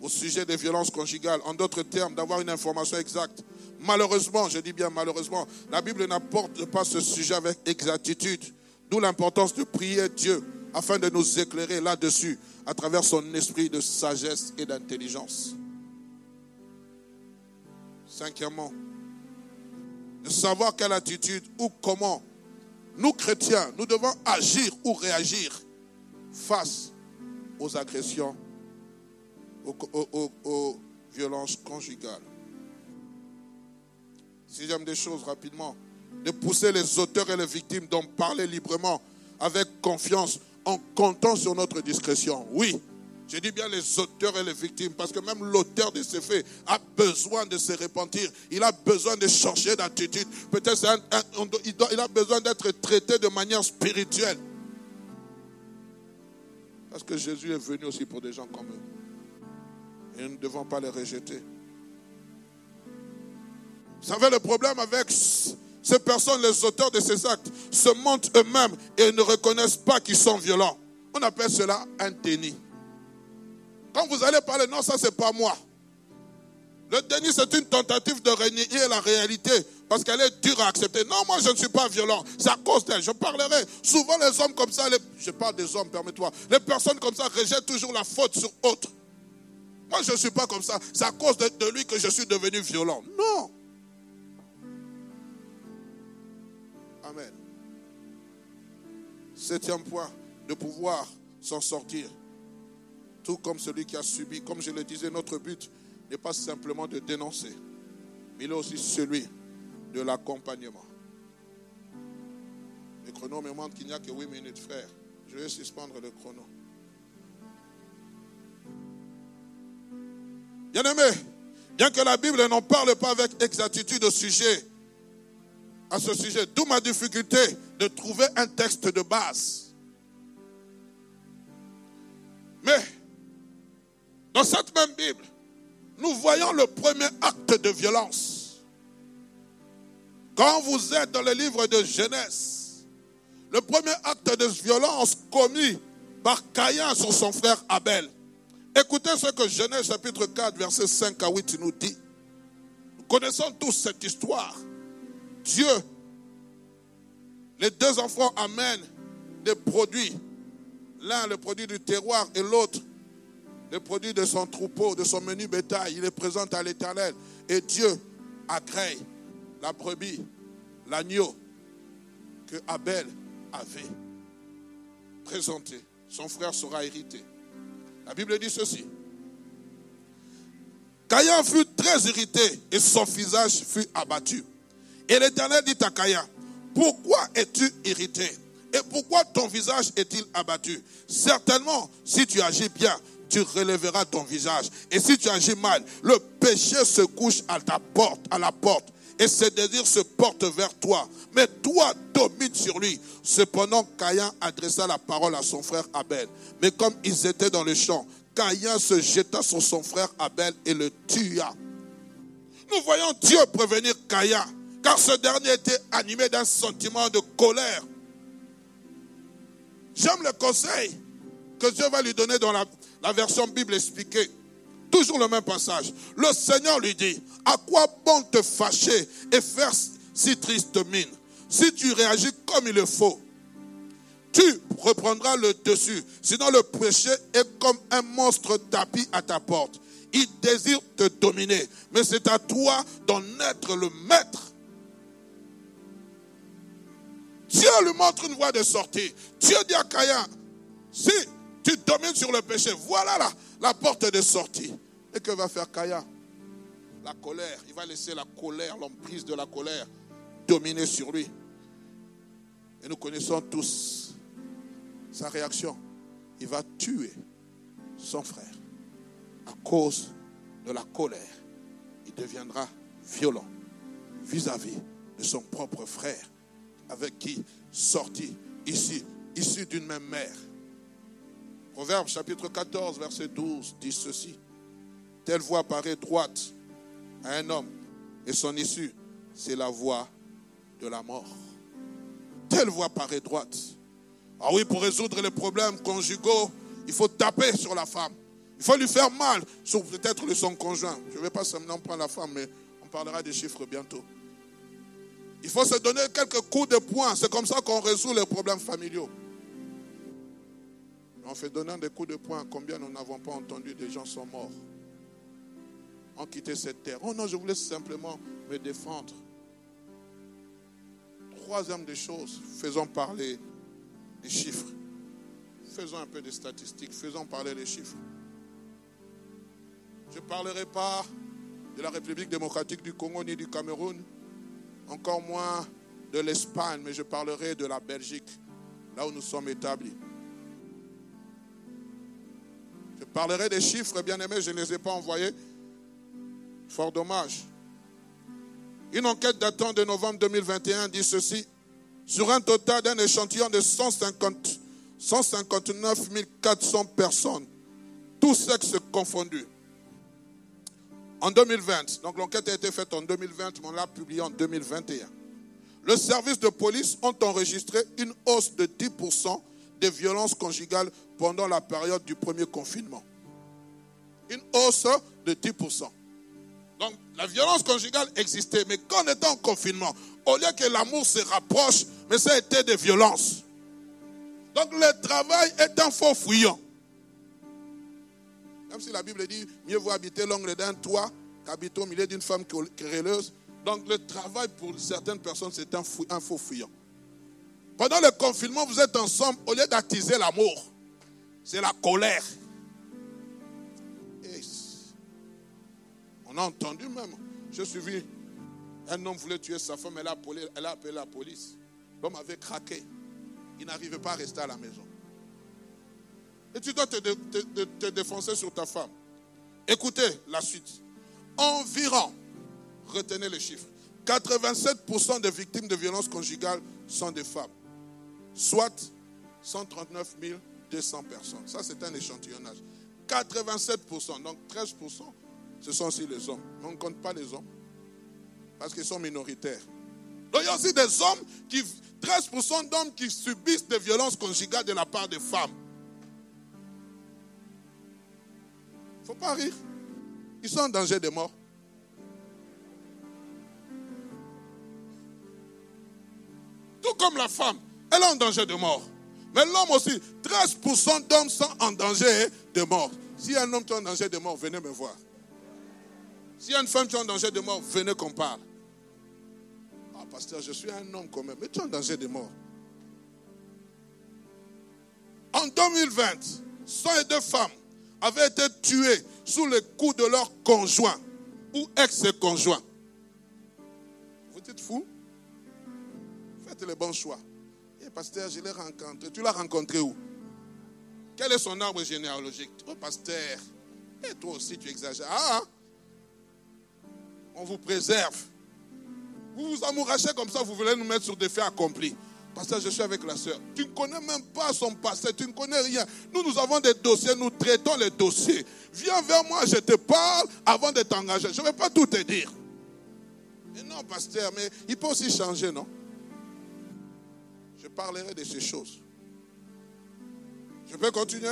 au sujet des violences conjugales. En d'autres termes, d'avoir une information exacte. Malheureusement, je dis bien malheureusement, la Bible n'apporte pas ce sujet avec exactitude. D'où l'importance de prier Dieu afin de nous éclairer là-dessus, à travers son esprit de sagesse et d'intelligence. Cinquièmement, de savoir quelle attitude ou comment nous chrétiens, nous devons agir ou réagir face aux agressions, aux, violences conjugales. Sixième des choses, rapidement, de pousser les auteurs et les victimes d'en parler librement, avec confiance, en comptant sur notre discrétion. Oui, je dis bien les auteurs et les victimes, parce que même l'auteur de ces faits a besoin de se repentir. Il a besoin de changer d'attitude. Peut-être il a besoin d'être traité de manière spirituelle. Parce que Jésus est venu aussi pour des gens comme eux. Et nous ne devons pas les rejeter. Vous savez, le problème avec ces personnes, les auteurs de ces actes, se montrent eux-mêmes et ne reconnaissent pas qu'ils sont violents. On appelle cela un déni. Quand vous allez parler, non, ça c'est pas moi. Le déni, c'est une tentative de renier la réalité parce qu'elle est dure à accepter. Non, moi je ne suis pas violent. C'est à cause d'elle. Je parlerai. Souvent les hommes comme ça, je parle des hommes, permets-toi. Les personnes comme ça rejettent toujours la faute sur autre. Moi je ne suis pas comme ça. C'est à cause de, de lui que je suis devenu violent. Non. Amen. Septième point, de pouvoir s'en sortir tout comme celui qui a subi. Comme je le disais, notre but n'est pas simplement de dénoncer, mais il est aussi celui de l'accompagnement. Le chrono me montre qu'il n'y a que 8 minutes, frère. Je vais suspendre le chrono. Bien aimé, bien que la Bible n'en parle pas avec exactitude au sujet, à ce sujet, d'où ma difficulté de trouver un texte de base. Mais dans cette même Bible, nous voyons le premier acte de violence. Quand vous êtes dans le livre de Genèse, le premier acte de violence commis par Caïn sur son frère Abel. Écoutez ce que Genèse chapitre 4, verset 5 à 8 nous dit. Nous connaissons tous cette histoire. Dieu, les deux enfants amènent des produits. L'un le produit du terroir et l'autre le produit de son troupeau, de son menu bétail, il les présente à l'Éternel. Et Dieu agrée la brebis, l'agneau que Abel avait présenté. Son frère sera irrité. La Bible dit ceci. Caïn fut très irrité et son visage fut abattu. Et l'Éternel dit à Caïn, pourquoi es-tu irrité? Et pourquoi ton visage est-il abattu? Certainement, si tu agis bien, tu relèveras ton visage. Et si tu agis mal, le péché se couche à ta porte, à la porte. Et ses désirs se portent vers toi. Mais toi domine sur lui. Cependant, Caïn adressa la parole à son frère Abel. Mais comme ils étaient dans le champ, Caïn se jeta sur son frère Abel et le tua. Nous voyons Dieu prévenir Caïn, car ce dernier était animé d'un sentiment de colère. J'aime le conseil que Dieu va lui donner dans la, la version Bible expliquée. Toujours le même passage. Le Seigneur lui dit, à quoi bon te fâcher et faire si triste mine? Si tu réagis comme il le faut, tu reprendras le dessus. Sinon le péché est comme un monstre tapis à ta porte. Il désire te dominer, mais c'est à toi d'en être le maître. Dieu lui montre une voie de sortie. Dieu dit à Caïn, si tu domines sur le péché. Voilà la, la porte de sortie. Et que va faire Kaya? La colère. Il va laisser la colère, l'emprise de la colère dominer sur lui. Et nous connaissons tous sa réaction. Il va tuer son frère à cause de la colère. Il deviendra violent vis-à-vis de son propre frère avec qui sorti ici, issu d'une même mère. Proverbe chapitre 14, verset 12 dit ceci. Telle voie paraît droite à un homme et son issue, c'est la voie de la mort. Telle voie paraît droite. Ah oui, pour résoudre les problèmes conjugaux, il faut taper sur la femme. Il faut lui faire mal sur peut-être son conjoint. Je ne vais pas seulement prendre la femme, mais on parlera des chiffres bientôt. Il faut se donner quelques coups de poing. C'est comme ça qu'on résout les problèmes familiaux. En fait donnant des coups de poing, combien nous n'avons pas entendu des gens sont morts, ont quitté cette terre. Oh non, je voulais simplement me défendre. Troisième des choses, faisons parler les chiffres. Faisons un peu de statistiques, faisons parler les chiffres. Je ne parlerai pas de la République démocratique du Congo ni du Cameroun, encore moins de l'Espagne, mais je parlerai de la Belgique, là où nous sommes établis. Je parlerai des chiffres, bien aimés, je ne les ai pas envoyés. Fort dommage. Une enquête datant de novembre 2021 dit ceci. Sur un total d'un échantillon de 150, 159 400 personnes, tous sexes confondus, en 2020, donc l'enquête a été faite en 2020, mais on l'a publiée en 2021. Le service de police ont enregistré une hausse de 10% des violences conjugales pendant la période du premier confinement. Une hausse de 10%. Donc la violence conjugale existait, mais quand on était en confinement, au lieu que l'amour se rapproche, mais ça a été des violences. Donc le travail est un faux fouillant. Même si la Bible dit, mieux vaut habiter l'angle d'un toit qu'habiter au milieu d'une femme querelleuse. Donc le travail pour certaines personnes, c'est un, un, faux fuyant. Pendant le confinement, vous êtes ensemble, au lieu d'attiser l'amour, c'est la colère. On a entendu même. Je suis vu, un homme voulait tuer sa femme, elle a appelé, elle a appelé la police. L'homme avait craqué. Il n'arrivait pas à rester à la maison. Et tu dois te, te, défoncer sur ta femme. Écoutez la suite. Environ, retenez les chiffres, 87% des victimes de violences conjugales sont des femmes. Soit 139 200 personnes. Ça, c'est un échantillonnage. 87%, donc 13%, ce sont aussi les hommes. Mais on ne compte pas les hommes. Parce qu'ils sont minoritaires. Donc il y a aussi des hommes qui, 13% d'hommes qui subissent des violences conjugales de la part des femmes. Il ne faut pas rire. Ils sont en danger de mort. Tout comme la femme, elle est en danger de mort. Mais l'homme aussi, 13% d'hommes sont en danger de mort. Si un homme est en danger de mort, venez me voir. Si une femme est en danger de mort, venez qu'on parle. Ah, pasteur, je suis un homme quand même, mais tu es en danger de mort. En 2020, 102 femmes avaient été tuées sous les coups de leur conjoint ou ex-conjoint. Vous êtes fou? Faites les bons choix. Et eh, pasteur, je l'ai rencontré. Tu l'as rencontré où? Quel est son arbre généalogique? Oh, pasteur. Et toi aussi, tu exagères. Ah, hein? On vous préserve. Vous vous amourachez comme ça, vous voulez nous mettre sur des faits accomplis. Pasteur, je suis avec la sœur. Tu ne connais même pas son passé, tu ne connais rien. Nous, nous avons des dossiers, nous traitons les dossiers. Viens vers moi, je te parle avant de t'engager. Je ne vais pas tout te dire. Mais non, pasteur, mais il peut aussi changer, non? Je parlerai de ces choses. Je peux continuer?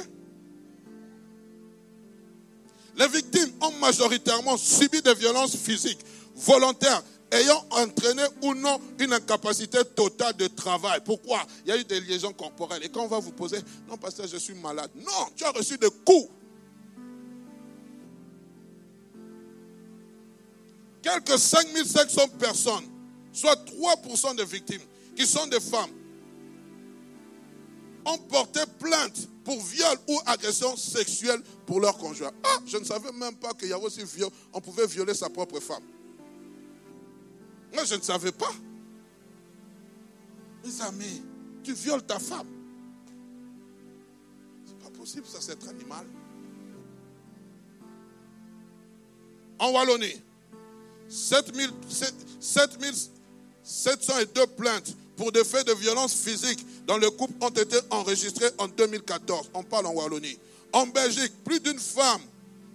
Les victimes ont majoritairement subi des violences physiques, volontaires, ayant entraîné ou non une incapacité totale de travail. Pourquoi? Il y a eu des liaisons corporelles. Et quand on va vous poser, non, pasteur, je suis malade. Non, tu as reçu des coups. Quelques 5500 personnes, soit 3% des victimes, qui sont des femmes, ont porté plainte pour viol ou agression sexuelle pour leur conjoint. Ah, je ne savais même pas qu'il y avait aussi viol, on pouvait violer sa propre femme. Moi, je ne savais pas. Mes amis, tu violes ta femme. C'est pas possible, ça, c'est être animal. En Wallonie, 7702 plaintes pour des faits de violence physique dans le couple ont été enregistrées en 2014. On parle en Wallonie. En Belgique, plus d'une femme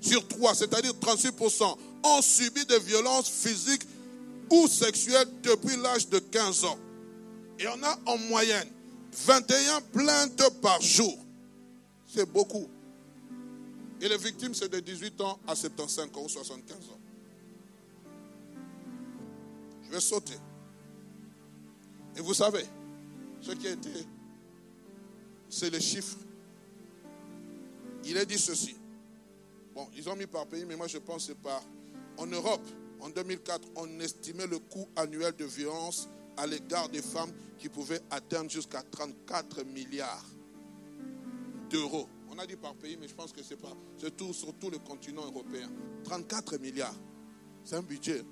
sur trois, c'est-à-dire 38%, ont subi des violences physiques ou sexuelle depuis l'âge de 15 ans. Et on a en moyenne 21 plaintes par jour. C'est beaucoup. Et les victimes, c'est de 18 ans à 75 ans ou 75 ans. Je vais sauter. Et vous savez, ce qui a été, c'est les chiffres il est dit ceci. Bon, ils ont mis par pays, mais moi je pense que c'est par. En Europe, en 2004, on estimait le coût annuel de violence à l'égard des femmes qui pouvait atteindre jusqu'à 34 milliards d'euros. On a dit par pays, mais je pense que c'est pas. C'est tout sur tout le continent européen. 34 milliards. C'est un budget.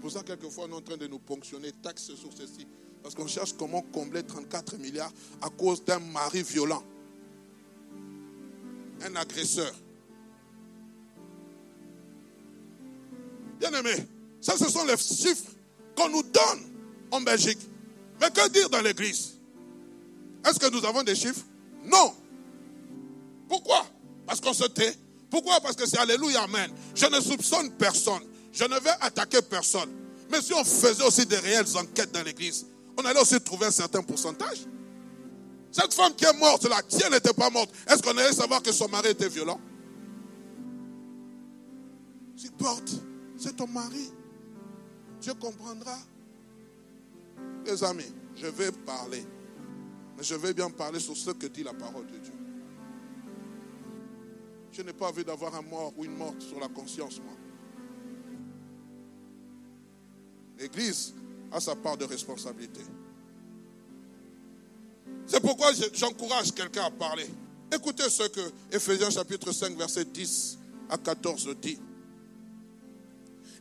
C'est pour ça que quelquefois on est en train de nous ponctionner taxes sur ceci. Parce qu'on cherche comment combler 34 milliards à cause d'un mari violent. Un agresseur. Bien aimé, ça ce sont les chiffres qu'on nous donne en Belgique. Mais que dire dans l'église? Est-ce que nous avons des chiffres? Non. Pourquoi? Parce qu'on se tait. Pourquoi? Parce que c'est Alléluia, Amen. Je ne soupçonne personne. Je ne vais attaquer personne. Mais si on faisait aussi des réelles enquêtes dans l'église, on allait aussi trouver un certain pourcentage. Cette femme qui est morte là, si elle n'était pas morte, est-ce qu'on allait savoir que son mari était violent? Supporte, c'est ton mari. Dieu comprendra. Les amis, je vais parler. Mais je vais bien parler sur ce que dit la parole de Dieu. Je n'ai pas envie d'avoir un mort ou une morte sur la conscience, moi. L'Église a sa part de responsabilité. C'est pourquoi j'encourage quelqu'un à parler. Écoutez ce que Ephésiens chapitre 5, verset 10 à 14 dit.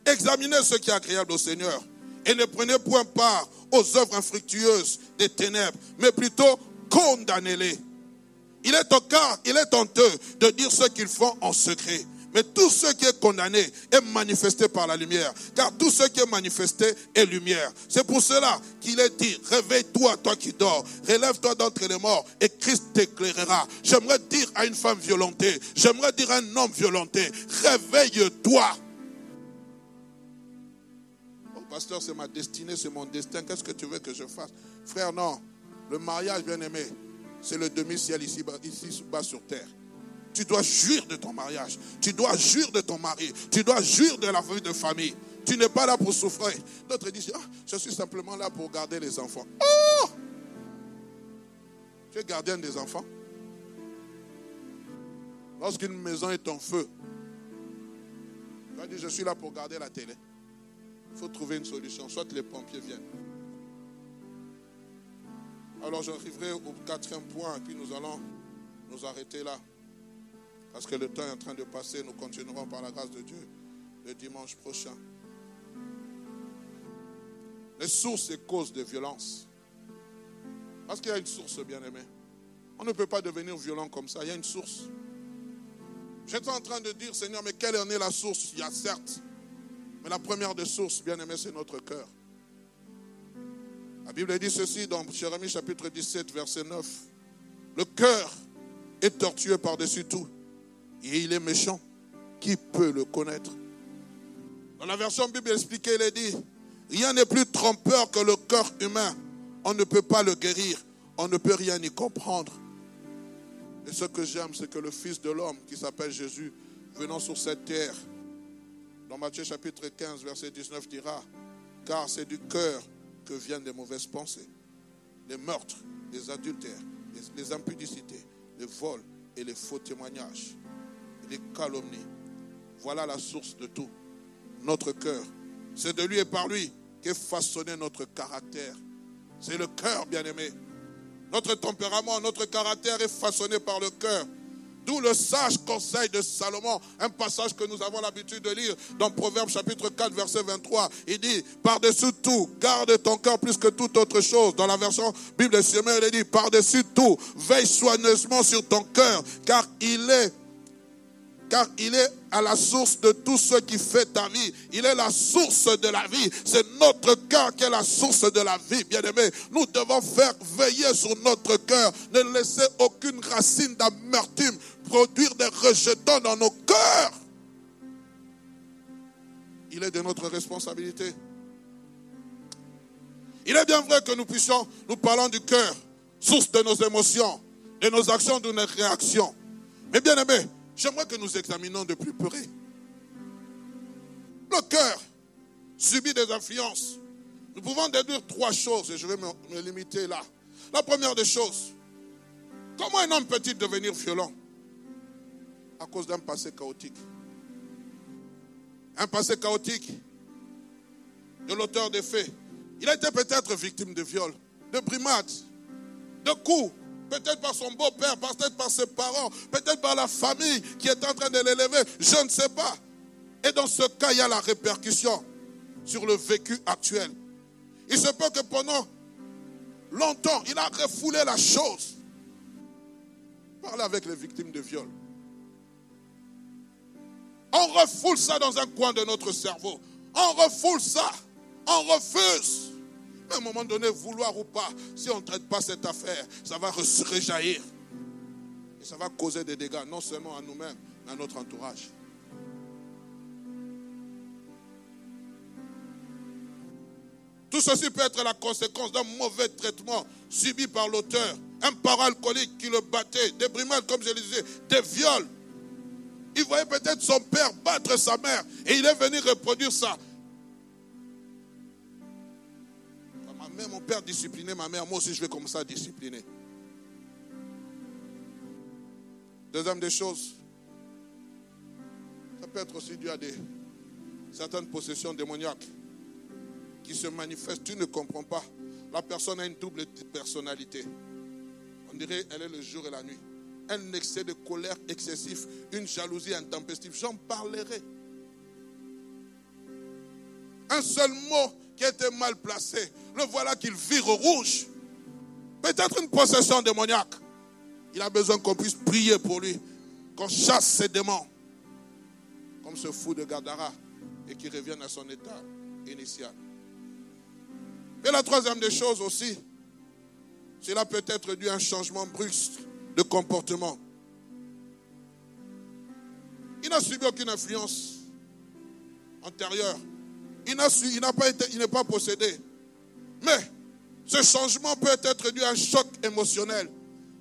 Examinez ce qui est agréable au Seigneur et ne prenez point part aux œuvres infructueuses des ténèbres, mais plutôt condamnez-les. Il est au cas, il est honteux de dire ce qu'ils font en secret. Mais tout ce qui est condamné est manifesté par la lumière. Car tout ce qui est manifesté est lumière. C'est pour cela qu'il est dit, réveille-toi, toi qui dors. Relève-toi d'entre les morts et Christ t'éclairera. J'aimerais dire à une femme violentée, j'aimerais dire à un homme violenté, réveille-toi. Oh, pasteur, c'est ma destinée, c'est mon destin. Qu'est-ce que tu veux que je fasse? Frère, non. Le mariage, bien aimé, c'est le demi-ciel ici, ici bas sur terre. Tu dois jouir de ton mariage. Tu dois jouir de ton mari. Tu dois jouir de la vie de famille. Tu n'es pas là pour souffrir. D'autres disent, ah, je suis simplement là pour garder les enfants. Oh Tu es gardien des enfants. Lorsqu'une maison est en feu, tu as dit, je suis là pour garder la télé. Il faut trouver une solution. Soit les pompiers viennent. Alors j'arriverai au quatrième point et puis nous allons nous arrêter là. Parce que le temps est en train de passer, nous continuerons par la grâce de Dieu le dimanche prochain. Les sources et causes de violence. Parce qu'il y a une source, bien aimé. On ne peut pas devenir violent comme ça, il y a une source. J'étais en train de dire, Seigneur, mais quelle en est la source? Il y a certes. Mais la première des sources, bien aimé, c'est notre cœur. La Bible dit ceci dans Jérémie chapitre 17, verset 9. Le cœur est tortueux par-dessus tout et il est méchant. Qui peut le connaître? Dans la version Bible expliquée, il est dit, rien n'est plus trompeur que le cœur humain. On ne peut pas le guérir, on ne peut rien y comprendre. Et ce que j'aime, c'est que le Fils de l'homme, qui s'appelle Jésus, venant sur cette terre, dans Matthieu chapitre 15, verset 19, dira, car c'est du cœur que viennent les mauvaises pensées, les meurtres, les adultères, les impudicités, les vols et les faux témoignages les calomnies. Voilà la source de tout. Notre cœur. C'est de lui et par lui qu'est façonné notre caractère. C'est le cœur, bien-aimé. Notre tempérament, notre caractère est façonné par le cœur. D'où le sage conseil de Salomon, un passage que nous avons l'habitude de lire dans Proverbe chapitre 4, verset 23. Il dit, par-dessus tout, garde ton cœur plus que toute autre chose. Dans la version Bible Semeur, il dit, par-dessus tout, veille soigneusement sur ton cœur, car il est car il est à la source de tout ce qui fait ta vie. Il est la source de la vie. C'est notre cœur qui est la source de la vie, bien-aimé. Nous devons faire veiller sur notre cœur, ne laisser aucune racine d'amertume produire des rejetons dans nos cœurs. Il est de notre responsabilité. Il est bien vrai que nous puissions, nous parlons du cœur, source de nos émotions, de nos actions, de nos réactions. Mais bien aimé, J'aimerais que nous examinions de plus près. Le cœur subit des influences. Nous pouvons déduire trois choses et je vais me, limiter là. La première des choses, Comment un homme peut-il devenir violent? À cause d'un passé chaotique. Un passé chaotique de l'auteur des faits. Il a été peut-être victime de viol, de brimades, de coups, peut-être par son beau-père, peut-être par ses parents, peut-être par la famille qui est en train de l'élever, je ne sais pas. Et dans ce cas, il y a la répercussion sur le vécu actuel. Il se peut que pendant longtemps, il a refoulé la chose. Parlez avec les victimes de viol. On refoule ça dans un coin de notre cerveau. On refoule ça. On refuse. À un moment donné, vouloir ou pas, si on ne traite pas cette affaire, ça va réjaillir. Et ça va causer des dégâts, non seulement à nous-mêmes, mais à notre entourage. Tout ceci peut être la conséquence d'un mauvais traitement subi par l'auteur. Un parent alcoolique qui le battait, des brimades, comme je le disais, des viols. Il voyait peut-être son père battre sa mère et il est venu reproduire ça. Mon père disciplinait ma mère, moi aussi je vais comme ça discipliner. Deuxième des choses, ça peut être aussi dû à des, certaines possessions démoniaques qui se manifeste, tu ne comprends pas. La personne a une double personnalité. On dirait elle est le jour et la nuit. Un excès de colère excessif, une jalousie intempestive. J'en parlerai. Un seul mot qui était mal placé, le voilà qu'il vire rouge. Peut-être une possession démoniaque. Il a besoin qu'on puisse prier pour lui, qu'on chasse ses démons, comme ce fou de Gadara, et qu'il revienne à son état initial. Et la troisième des choses aussi, cela peut être dû à un changement brusque de comportement. Il n'a subi aucune influence antérieure. Il n'a pas été, il n'est pas possédé. Mais ce changement peut être dû à un choc émotionnel.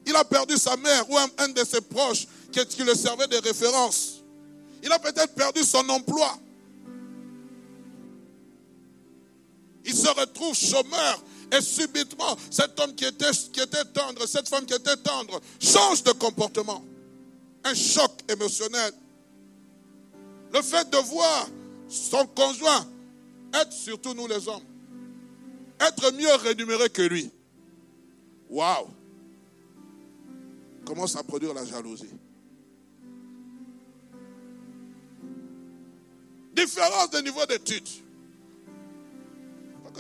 Il a perdu sa mère ou un, de ses proches qui, qui le servait de référence. Il a peut-être perdu son emploi. il se retrouve chômeur. Et subitement, cet homme qui était, qui était tendre, cette femme qui était tendre, change de comportement. Un choc émotionnel. Le fait de voir son conjoint être, surtout nous les hommes, être mieux rémunéré que lui. Waouh! Commence à produire la jalousie. Différence de niveau d'études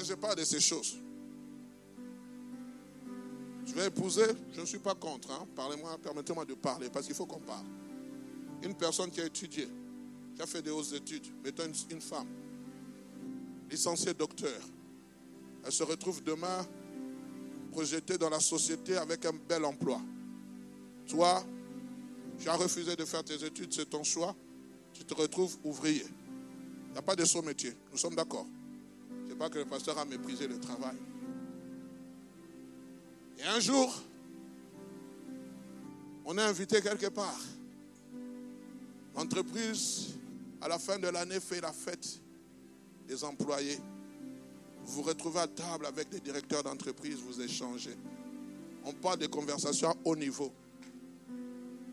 je parle de ces choses. Je vais épouser, je ne suis pas contre. Hein. Parlez-moi, permettez-moi de parler, parce qu'il faut qu'on parle. Une personne qui a étudié, qui a fait des hautes études, mettons une femme, licenciée docteur, elle se retrouve demain projetée dans la société avec un bel emploi. Toi, tu as refusé de faire tes études, c'est ton choix. Tu te retrouves ouvrier. Il n'y a pas de saut métier. Nous sommes d'accord pas que le pasteur a méprisé le travail. Et un jour, on est invité quelque part. L'entreprise, à la fin de l'année, fait la fête des employés. Vous retrouvez à table avec des directeurs d'entreprise, vous échangez. On parle des conversations à haut niveau.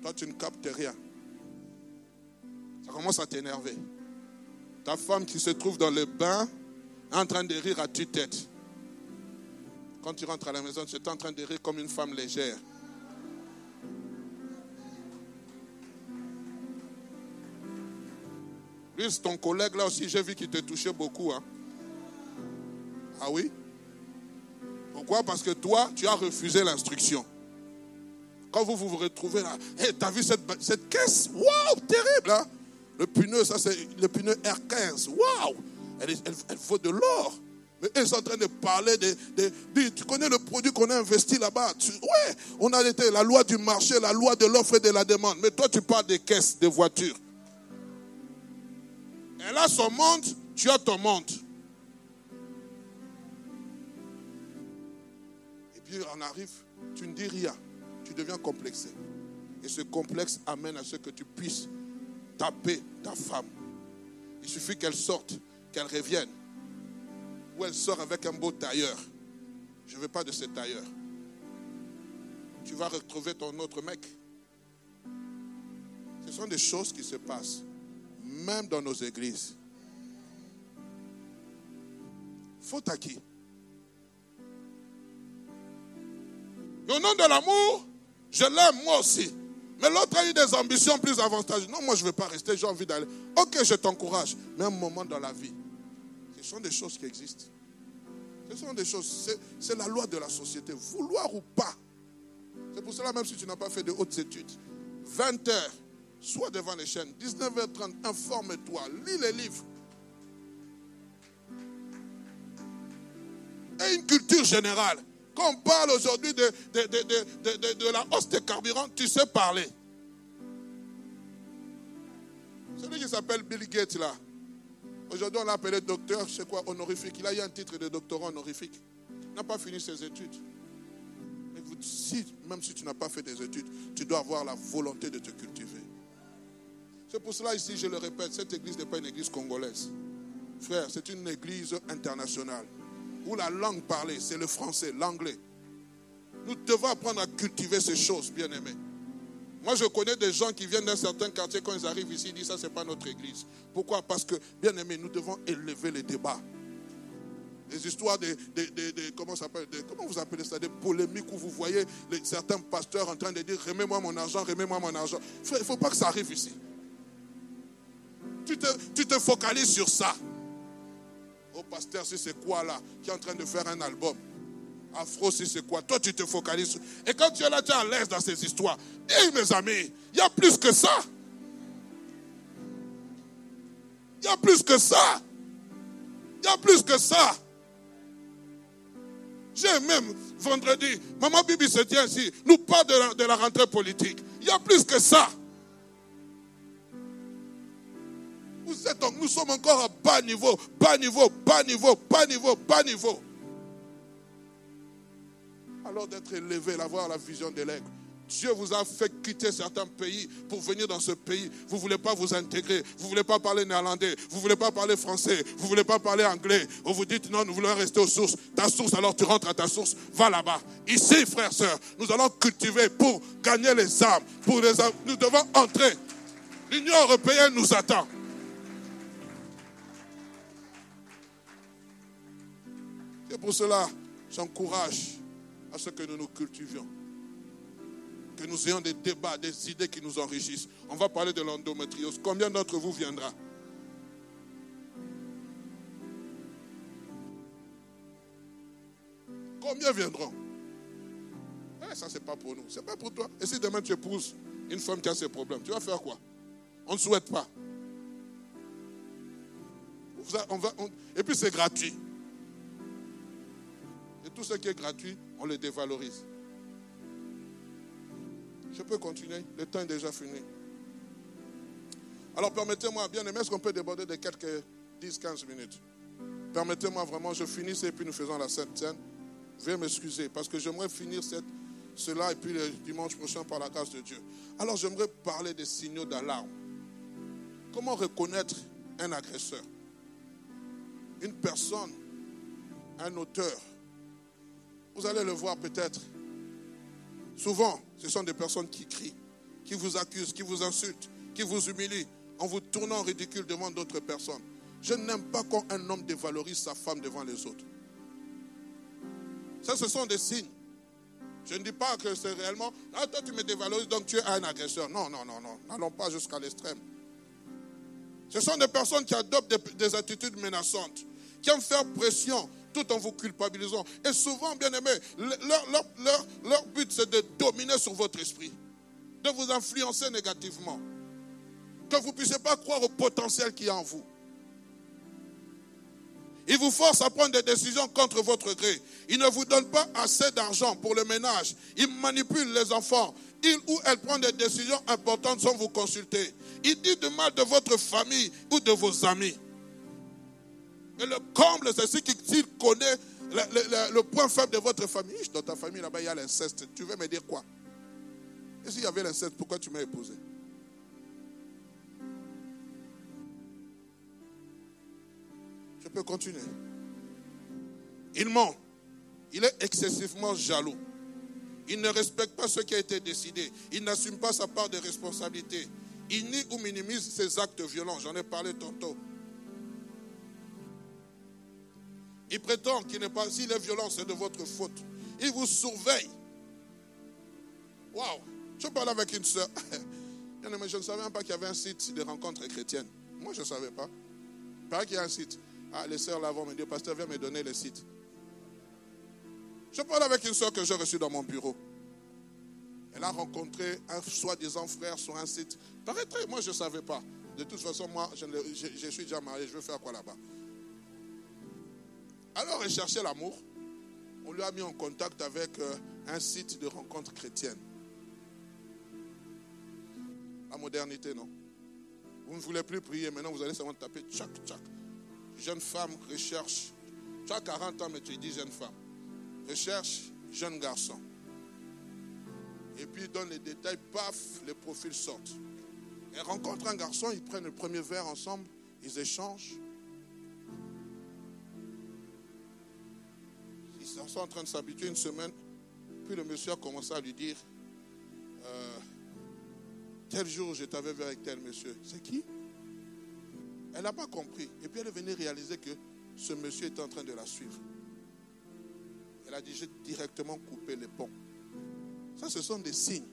Toi, tu ne captes rien. Ça commence à t'énerver. Ta femme qui se trouve dans le bain en train de rire à tue-tête. Quand tu rentres à la maison, tu es en train de rire comme une femme légère. C'est ton collègue là aussi, j'ai vu qu'il te touchait beaucoup. Hein. Ah oui? Pourquoi? Parce que toi, tu as refusé l'instruction. Quand vous vous, retrouvez là, hey, tu as vu cette, cette caisse? Waouh, terrible hein? Le pneu, ça c'est le pneu R15. Waouh elle, vaut de l'or. Mais ils sont en train de parler de, tu connais le produit qu'on a investi là-bas? Ouais, on a été la loi du marché, la loi de l'offre et de la demande. Mais toi, tu parles des caisses, des voitures. Elle a son monde, tu as ton monde. Et puis on arrive, tu ne dis rien, tu deviens complexé. Et ce complexe amène à ce que tu puisses taper ta femme. Il suffit qu'elle sorte qu'elle revienne. Ou elle sort avec un beau tailleur. Je ne veux pas de ce tailleur. tu vas retrouver ton autre mec. Ce sont des choses qui se passent, même dans nos églises. Faute à qui? Au nom de l'amour, je l'aime moi aussi. Mais l'autre a eu des ambitions plus avantageuses. Non, moi je ne veux pas rester, j'ai envie d'aller. Ok, je t'encourage. Mais un moment dans la vie, ce sont des choses qui existent. Ce sont des choses, c'est la loi de la société, vouloir ou pas. C'est pour cela, même si tu n'as pas fait de hautes études, 20 heures, sois devant les chaînes, 19h30, informe-toi, lis les livres. Et une culture générale. Quand on parle aujourd'hui de, de, la hausse des carburants, tu sais parler. Celui qui s'appelle Bill Gates là. Aujourd'hui, on l'a appelé docteur, sais quoi, honorifique. Il a eu un titre de doctorat honorifique. Il n'a pas fini ses études. Si, même si tu n'as pas fait des études, tu dois avoir la volonté de te cultiver. C'est pour cela ici, je le répète, cette église n'est pas une église congolaise. Frère, c'est une église internationale où la langue parlée, c'est le français, l'anglais. Nous devons apprendre à cultiver ces choses, bien aimés. Moi, je connais des gens qui viennent d'un certain quartier, quand ils arrivent ici, ils disent ça, ce n'est pas notre église. Pourquoi? Parce que, bien aimés, nous devons élever les débats. Les histoires de, comment, vous appelez ça, des polémiques où vous voyez certains pasteurs en train de dire remets-moi mon argent, remets-moi mon argent. Il ne faut pas que ça arrive ici. Tu te, tu focalises sur ça. Oh pasteur, si c'est quoi là Qui est en train de faire un album? Afro, si c'est quoi? Toi, tu te focalises. Et quand tu es là, tu es à l'aise dans ces histoires. Et mes amis, il y a plus que ça. Il y a plus que ça. Il y a plus que ça. J'ai même vendredi, Maman Bibi se tient ici, nous parle de la rentrée politique. Il y a plus que ça. Nous sommes encore à bas niveau, bas niveau, bas niveau, bas niveau, bas niveau. Alors d'être élevé, d'avoir la vision de l'aigle. Dieu vous a fait quitter certains pays pour venir dans ce pays. Vous ne voulez pas vous intégrer. Vous ne voulez pas parler néerlandais. Vous ne voulez pas parler français. Vous ne voulez pas parler anglais. Vous vous dites non, nous voulons rester aux sources. Ta source, alors tu rentres à ta source. Va là-bas. Ici, frères, sœurs, nous allons cultiver pour gagner les âmes. Pour les âmes. Nous devons entrer. L'Union européenne nous attend. C'est pour cela, j'encourage à ce que nous nous cultivions. Que nous ayons des débats, des idées qui nous enrichissent. On va parler de l'endométriose. Combien d'entre vous viendra? Combien viendront? Eh, Ça, ce n'est pas pour nous. Ce n'est pas pour toi. Et si demain tu épouses une femme qui a ces problèmes, tu vas faire quoi? On ne souhaite pas. Et puis c'est gratuit tout ce qui est gratuit, on le dévalorise. Je peux continuer Le temps est déjà fini. Alors permettez-moi, bien aimé, est-ce qu'on peut déborder de quelques 10-15 minutes? Permettez-moi vraiment, je finis et puis nous faisons la Sainte Scène. Veuillez m'excuser parce que j'aimerais finir cela et puis le dimanche prochain par la grâce de Dieu. Alors j'aimerais parler des signaux d'alarme. Comment reconnaître un agresseur? Une personne, un auteur, vous allez le voir peut-être. Souvent, ce sont des personnes qui crient, qui vous accusent, qui vous insultent, qui vous humilient, en vous tournant ridicule devant d'autres personnes. Je n'aime pas quand un homme dévalorise sa femme devant les autres. Ça, ce sont des signes. Je ne dis pas que c'est réellement, ah, toi tu me dévalorises, donc tu es un agresseur. Non, non, non, non. N'allons pas jusqu'à l'extrême. Ce sont des personnes qui adoptent des, des attitudes menaçantes, qui aiment faire pression, tout en vous culpabilisant. Et souvent, bien aimé, leur, but c'est de dominer sur votre esprit, de vous influencer négativement, que vous ne puissiez pas croire au potentiel qu'il y a en vous. Ils vous forcent à prendre des décisions contre votre gré. Ils ne vous donnent pas assez d'argent pour le ménage. Ils manipulent les enfants. Ils ou elles prennent des décisions importantes sans vous consulter. Ils disent du mal de votre famille ou de vos amis. Et le comble, c'est ce qu'il connaît le, point faible de votre famille. Dans ta famille, là-bas, il y a l'inceste. Tu veux me dire quoi? Et s'il y avait l'inceste, pourquoi tu m'as épousé? Je peux continuer. Il ment. Il est excessivement jaloux. Il ne respecte pas ce qui a été décidé. Il n'assume pas sa part de responsabilité. Il nie ou minimise ses actes violents. J'en ai parlé tantôt. Il prétend qu'il n'est pas. Si les violences, c'est de votre faute. Il vous surveille. Waouh! Je parlais avec une soeur. [laughs] je ne savais même pas qu'il y avait un site de rencontres chrétiennes. Moi, je ne savais pas. Paraît qu'il y a un site. Ah, les sœurs là vont me dire, pasteur, viens me donner le site. Je parle avec une soeur que j'ai reçue dans mon bureau. Elle a rencontré un soi-disant frère sur un site. Paraîtrait, moi je ne savais pas. De toute façon, moi, je, je, suis déjà marié, je veux faire quoi là-bas? Alors, elle cherchait l'amour. On lui a mis en contact avec euh, un site de rencontres chrétiennes. La modernité, non Vous ne voulez plus prier, maintenant vous allez seulement taper tchac, tchac. Jeune femme recherche. Tu as 40 ans, mais tu dis jeune femme. Recherche jeune garçon. Et puis, dans les détails, paf, les profils sortent. Elle rencontre un garçon, ils prennent le premier verre ensemble, ils échangent. Ils sont en train de s'habituer une semaine. Puis le monsieur a commencé à lui dire euh, Tel jour, je t'avais vu avec tel monsieur. C'est qui? Elle n'a pas compris. Et puis elle est venue réaliser que ce monsieur était en train de la suivre. Elle a dit J'ai directement coupé les ponts. Ça, ce sont des signes.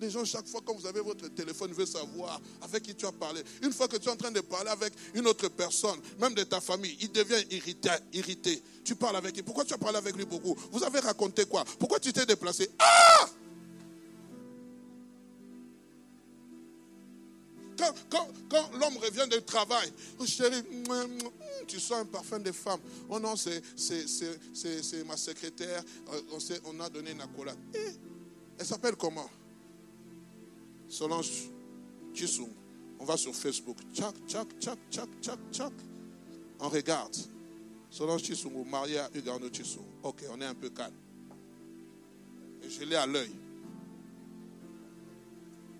Les gens, chaque fois quand vous avez votre téléphone, veulent savoir avec qui tu as parlé. Une fois que tu es en train de parler avec une autre personne, même de ta famille, il devient irrité. irrité. Tu parles avec lui. Pourquoi tu as parlé avec lui beaucoup? Vous avez raconté quoi? Pourquoi tu t'es déplacé? Ah Quand, quand, l'homme revient du travail, oh, chérie, tu sens un parfum de femme. Oh non, c'est ma secrétaire. Euh, on, on a donné une accolade. Eh, elle s'appelle comment? Solange Chisung. On va sur Facebook. Tchac, tchac, tchac, tchac, tchac, tchac. On regarde. Solange Chisung, mariée à Ugano Chisung. Ok, on est un peu calme. Et je l'ai à l'œil.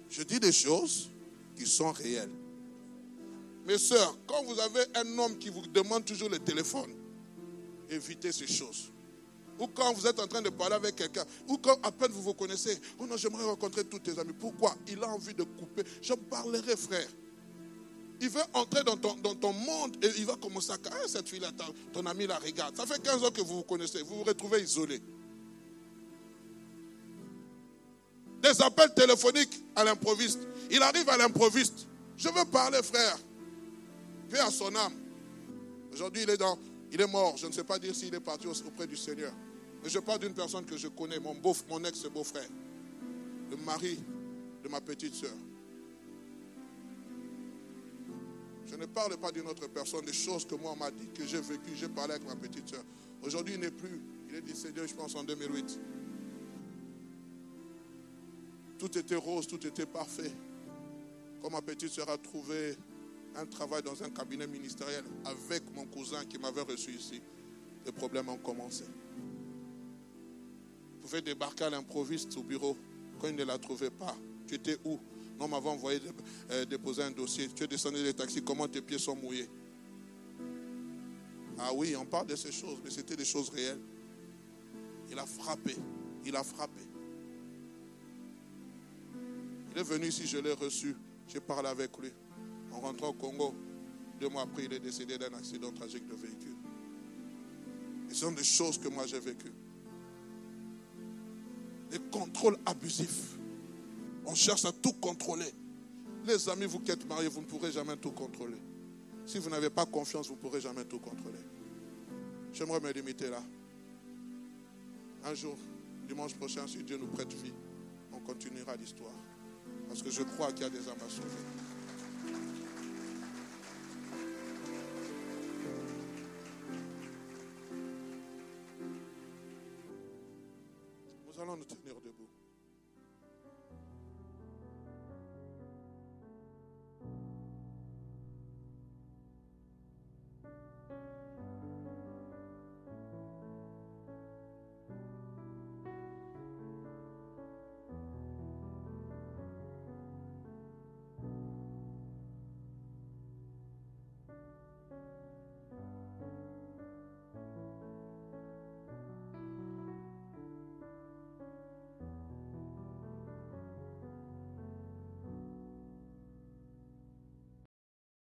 Je dis des choses qui sont réelles. Mes soeurs, quand vous avez un homme qui vous demande toujours le téléphone, évitez ces choses. Ou quand vous êtes en train de parler avec quelqu'un, ou quand à peine vous vous connaissez, oh non, j'aimerais rencontrer tous tes amis. Pourquoi? Il a envie de couper. Je parlerai, frère. Il veut entrer dans ton, dans ton monde et il va commencer à. Ah, cette fille-là, ton ami la regarde. Ça fait 15 ans que vous vous connaissez. Vous vous retrouvez isolé. Des appels téléphoniques à l'improviste. Il arrive à l'improviste. Je veux parler, frère. Paix à son âme. Aujourd'hui, il est dans il est mort. Je ne sais pas dire s'il est parti auprès du Seigneur. Mais je parle d'une personne que je connais, mon, beau, mon ex-beau-frère, le mari de ma petite soeur. Je ne parle pas d'une autre personne, des choses que moi on m'a dit, que j'ai vécu, j'ai parlé avec ma petite soeur. Aujourd'hui, il n'est plus. Il est décédé, je pense, en 2008. Tout était rose, tout était parfait. Quand ma petite soeur a trouvé un travail dans un cabinet ministériel avec mon qui m'avait reçu ici, les problèmes ont commencé. Vous pouvez débarquer à l'improviste au bureau quand il ne la trouvait pas. Tu étais où? Non, m'avait envoyé euh, déposer un dossier. Tu es descendu des taxis, comment tes pieds sont mouillés? Ah oui, on parle de ces choses, mais c'était des choses réelles. Il a frappé. Il a frappé. Il est venu ici, je l'ai reçu. J'ai parlé avec lui. En rentrant au Congo, deux mois après, il est décédé d'un accident tragique de véhicule. ce sont des choses que moi j'ai vécues. Des contrôles abusifs. On cherche à tout contrôler. Les amis, vous qui êtes mariés, vous ne pourrez jamais tout contrôler. Si vous n'avez pas confiance, vous ne pourrez jamais tout contrôler. J'aimerais me limiter là. Un jour, dimanche prochain, si Dieu nous prête vie, on continuera l'histoire. Parce que je crois qu'il y a des âmes à sauver. Allons nous tenir debout.